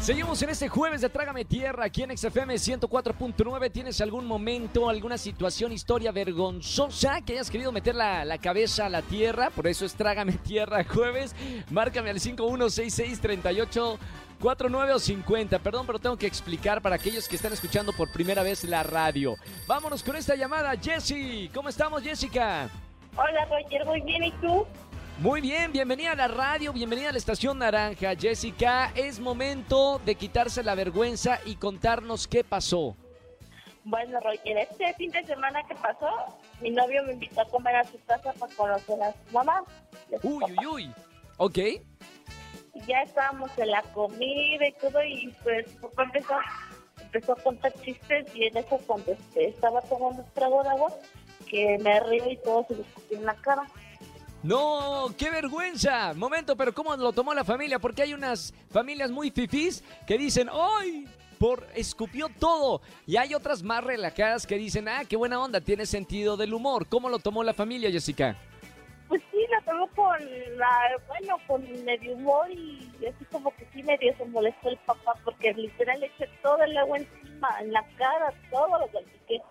Seguimos en este jueves de Trágame Tierra aquí en XFM 104.9. ¿Tienes algún momento, alguna situación, historia vergonzosa que hayas querido meter la, la cabeza a la tierra? Por eso es Trágame Tierra jueves. Márcame al 516638. 49 o 50, perdón, pero tengo que explicar para aquellos que están escuchando por primera vez la radio. Vámonos con esta llamada, Jessie. ¿Cómo estamos, Jessica? Hola Roger, muy bien, ¿y tú? Muy bien, bienvenida a la radio, bienvenida a la Estación Naranja. Jessica, es momento de quitarse la vergüenza y contarnos qué pasó. Bueno, Roger, este fin de semana que pasó, mi novio me invitó a comer a su casa para conocer a su mamá. y a su Uy, papá. uy, uy. Ok. Y ya estábamos en la comida y todo, y pues papá empezó, empezó a contar chistes, y en eso cuando este, estaba tomando un trago de agua, que me río y todo se le escupió en la cara. No, qué vergüenza. Momento, pero ¿cómo lo tomó la familia? Porque hay unas familias muy fifís que dicen, ¡ay! Por escupió todo. Y hay otras más relajadas que dicen, ah, qué buena onda, tiene sentido del humor. ¿Cómo lo tomó la familia, Jessica? Pues sí, la tomó con, la, bueno, con medio humor y así como que sí medio se molestó el papá porque literal le eché todo el agua encima, en la cara, todo lo salpiqué.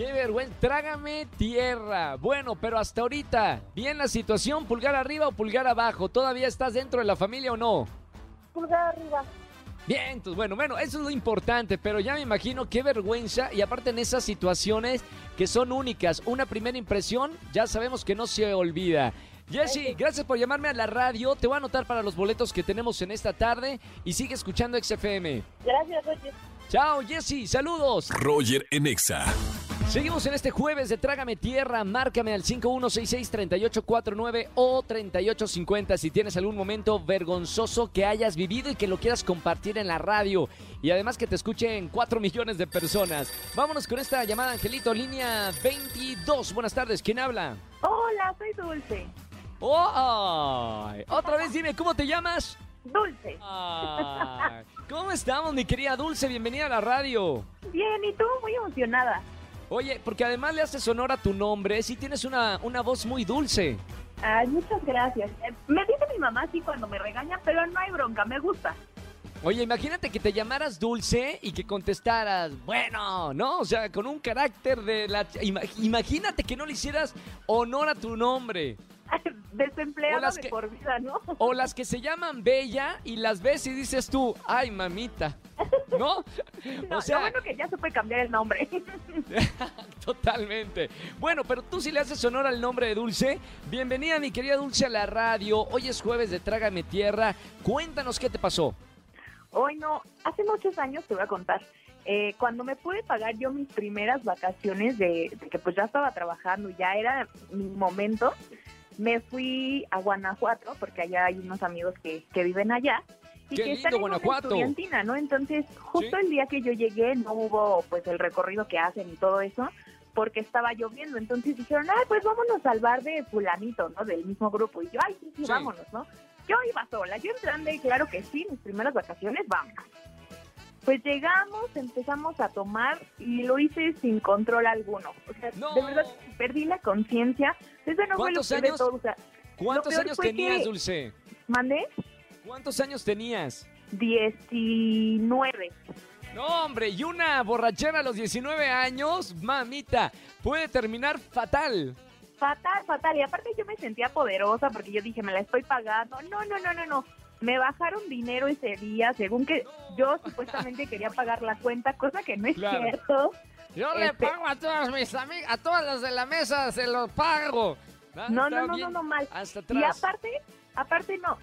Qué vergüenza. Trágame tierra. Bueno, pero hasta ahorita, bien la situación, pulgar arriba o pulgar abajo. ¿Todavía estás dentro de la familia o no? Pulgar arriba. Bien, entonces, bueno, bueno, eso es lo importante, pero ya me imagino qué vergüenza y aparte en esas situaciones que son únicas, una primera impresión, ya sabemos que no se olvida. Jessy, gracias por llamarme a la radio, te voy a anotar para los boletos que tenemos en esta tarde y sigue escuchando XFM. Gracias, Roger. Chao, Jessy, saludos. Roger en Exa. Seguimos en este jueves de Trágame Tierra. Márcame al 5166-3849 o 3850 si tienes algún momento vergonzoso que hayas vivido y que lo quieras compartir en la radio. Y además que te escuchen 4 millones de personas. Vámonos con esta llamada, Angelito, línea 22. Buenas tardes, ¿quién habla? Hola, soy Dulce. ¡Oh! Otra vez dime, ¿cómo te llamas? Dulce. ¿Cómo estamos, mi querida Dulce? Bienvenida a la radio. Bien, ¿y tú? Muy emocionada. Oye, porque además le haces honor a tu nombre, sí tienes una, una voz muy dulce. Ay, muchas gracias. Eh, Me dice mi mamá así cuando me regaña, pero no hay bronca, me gusta. Oye, imagínate que te llamaras Dulce y que contestaras, bueno, ¿no? O sea, con un carácter de la... ima- Imagínate que no le hicieras honor a tu nombre. Desempleada de que- por vida, ¿no? O las que se llaman Bella y las ves y dices tú, ay, mamita. ¿No? No, O sea, lo bueno que ya supe cambiar el nombre. totalmente. Bueno, pero tú sí le haces honor al nombre de Dulce. Bienvenida, mi querida Dulce, a la radio. Hoy es jueves de Trágame Tierra. Cuéntanos qué te pasó. Hoy no, hace muchos años te voy a contar. Eh, cuando me pude pagar yo mis primeras vacaciones de, de que pues ya estaba trabajando, ya era mi momento, me fui a Guanajuato, porque allá hay unos amigos que, que viven allá. Y ¡Qué que lindo, están en Guanajuato! Estudiantina, ¿no? Entonces, justo Sí. el día que yo llegué no hubo pues el recorrido que hacen y todo eso, porque estaba lloviendo. Entonces dijeron, ay, pues vámonos al bar de fulanito, ¿no? Del mismo grupo. Y yo, ay, sí, sí, Sí. vámonos, ¿no? Yo iba sola, yo entrando y claro que sí, mis primeras vacaciones, vamos. Pues llegamos, empezamos a tomar y lo hice sin control alguno. O sea, No. de verdad perdí la conciencia. Eso no fue lo ¿Cuántos peor de todo. O sea, ¿Cuántos años tenías, que- Dulce? mandé ¿Cuántos años tenías? 19. No, hombre, y una borrachera a los 19 años, mamita, puede terminar fatal. Fatal, fatal. Y aparte yo me sentía poderosa porque yo dije, me la estoy pagando. No, no, no, no, no. Me bajaron dinero ese día, según que yo supuestamente quería pagar la cuenta, cosa que no es Claro. cierto. Yo le Este- pago a todas mis amigas, a todas las de la mesa, se lo pago. Ah, No, no, no, no, no, mal. Hasta Y aparte, aparte no,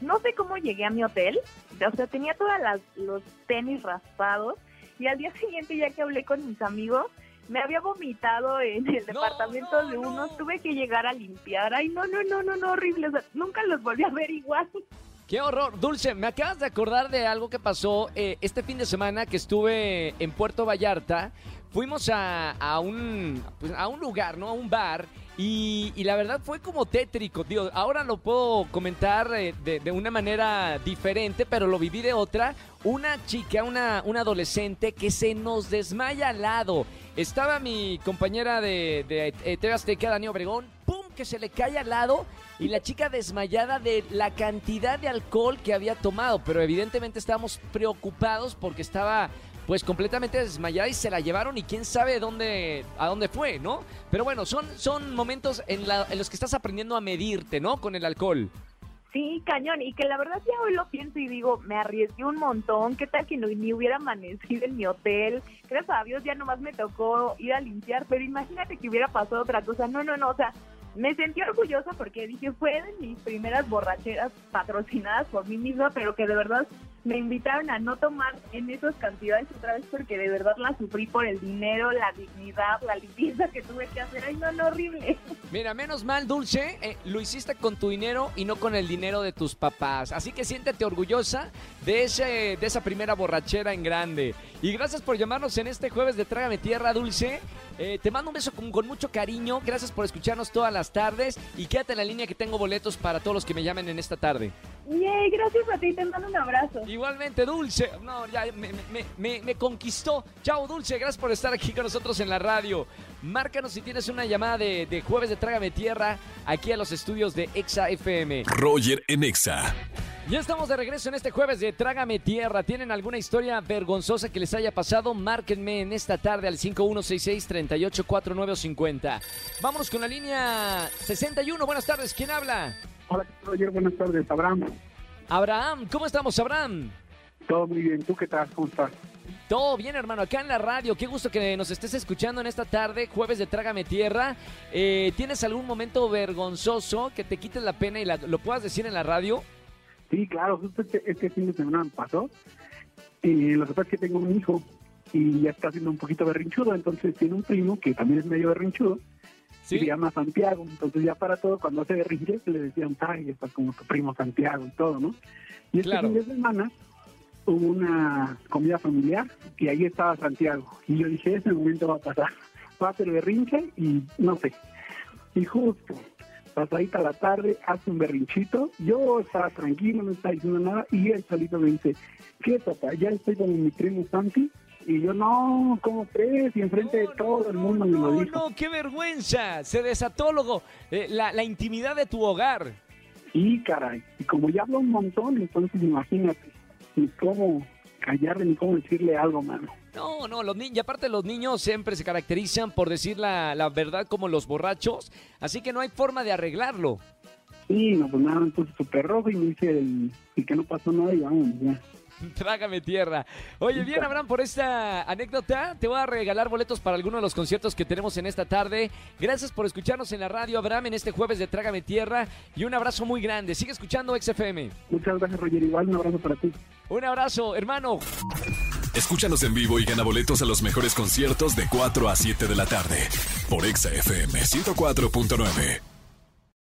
no sé cómo llegué a mi hotel, o sea, tenía todos los tenis raspados y al día siguiente ya que hablé con mis amigos, me había vomitado en el No, departamento no, de unos, no. tuve que llegar a limpiar, ay no, no, no, no, no, horrible, o sea, nunca los volví a ver igual. Qué horror. Dulce, me acabas de acordar de algo que pasó eh, este fin de semana que estuve en Puerto Vallarta. Fuimos a, a un, pues, a un lugar, ¿no? A un bar. Y, y la verdad fue como tétrico, tío. Ahora lo puedo comentar eh, de, de una manera diferente, pero lo viví de otra. Una chica, una, una adolescente que se nos desmaya al lado. Estaba mi compañera de, de eh, TV Azteca, Dani Obregón. Que se le cae al lado y la chica desmayada de la cantidad de alcohol que había tomado, pero evidentemente estábamos preocupados porque estaba pues completamente desmayada y se la llevaron y quién sabe dónde a dónde fue, ¿no? Pero bueno, son son momentos en, los que estás aprendiendo a medirte, ¿no? Con el alcohol. Sí, cañón. Y que la verdad ya hoy lo pienso y digo, me arriesgué un montón. ¿Qué tal que no, ni hubiera amanecido en mi hotel? Gracias a Dios ya nomás me tocó ir a limpiar, pero imagínate que hubiera pasado otra cosa. No, no, no, o sea, me sentí orgullosa porque dije, fue de mis primeras borracheras patrocinadas por mí misma, pero que de verdad me invitaron a no tomar en esas cantidades otra vez porque de verdad la sufrí por el dinero, la dignidad, la limpieza que tuve que hacer. Ay, no, no, horrible. Mira, menos mal, Dulce, eh, lo hiciste con tu dinero y no con el dinero de tus papás. Así que siéntete orgullosa de, ese, de esa primera borrachera en grande. Y gracias por llamarnos en este jueves de Trágame Tierra, Dulce. Eh, te mando un beso con, con mucho cariño. Gracias por escucharnos todas las tardes. Y quédate en la línea que tengo boletos para todos los que me llamen en esta tarde. Yay, gracias a ti, te mando un abrazo. Igualmente, Dulce. No, ya me, me- me- me conquistó. Chao, Dulce. Gracias por estar aquí con nosotros en la radio. Márcanos si tienes una llamada de, de jueves de Trágame Tierra aquí a los estudios de Exa FM. Roger en Exa. Ya estamos de regreso en este jueves de Trágame Tierra. ¿Tienen alguna historia vergonzosa que les haya pasado? Márquenme en esta tarde al 5166-384950. Vámonos con la línea 61. Buenas tardes. ¿Quién habla? Hola, Roger, buenas tardes, Abraham. Abraham. ¿Cómo estamos, Abraham? Todo muy bien, ¿tú qué tal? ¿Cómo estás? Todo bien, hermano, acá en la radio. Qué gusto que nos estés escuchando en esta tarde, jueves de Trágame Tierra. Eh, ¿Tienes algún momento vergonzoso que te quites la pena y la- lo puedas decir en la radio? Sí, claro, justo este, este fin de semana me pasó. Y lo que pasa es que tengo un hijo y ya está siendo un poquito berrinchudo, entonces tiene un primo que también es medio berrinchudo y se llama Santiago. Entonces ya para todo, cuando hace berrinche, le decían, ay, estás como tu primo Santiago y todo, ¿no? Y este Claro. fin de semana hubo una comida familiar y ahí estaba Santiago. Y yo dije, ese momento va a pasar. Va a hacer berrinche y no sé. Y justo, pasadita la tarde, hace un berrinchito. Yo estaba tranquilo, no estaba diciendo nada. Y él solito me dice, ¿qué papá? Ya estoy con mi primo Santi. Y yo, no, ¿cómo crees? Y enfrente de todo no, el mundo me no, lo dijo. No, qué vergüenza. Se desató luego, eh, la, la intimidad de tu hogar. Y caray, y como ya hablo un montón, entonces imagínate, ni cómo callarle, ni cómo decirle algo, mano. No, no, los niños, y aparte los niños siempre se caracterizan por decir la, la verdad como los borrachos, así que no hay forma de arreglarlo. Y no, pues nada, puse súper rojo y me dice el, el que no pasó nada y vamos, ya. Trágame tierra. Oye, bien, Abraham, por esta anécdota, te voy a regalar boletos para alguno de los conciertos que tenemos en esta tarde. Gracias por escucharnos en la radio, Abraham, en este jueves de Trágame Tierra. Y un abrazo muy grande. Sigue escuchando XFM. Muchas gracias, Roger. Igual un abrazo para ti. Un abrazo, hermano. Escúchanos en vivo y gana boletos a los mejores conciertos de 4 a 7 de la tarde por Exa FM 104.9.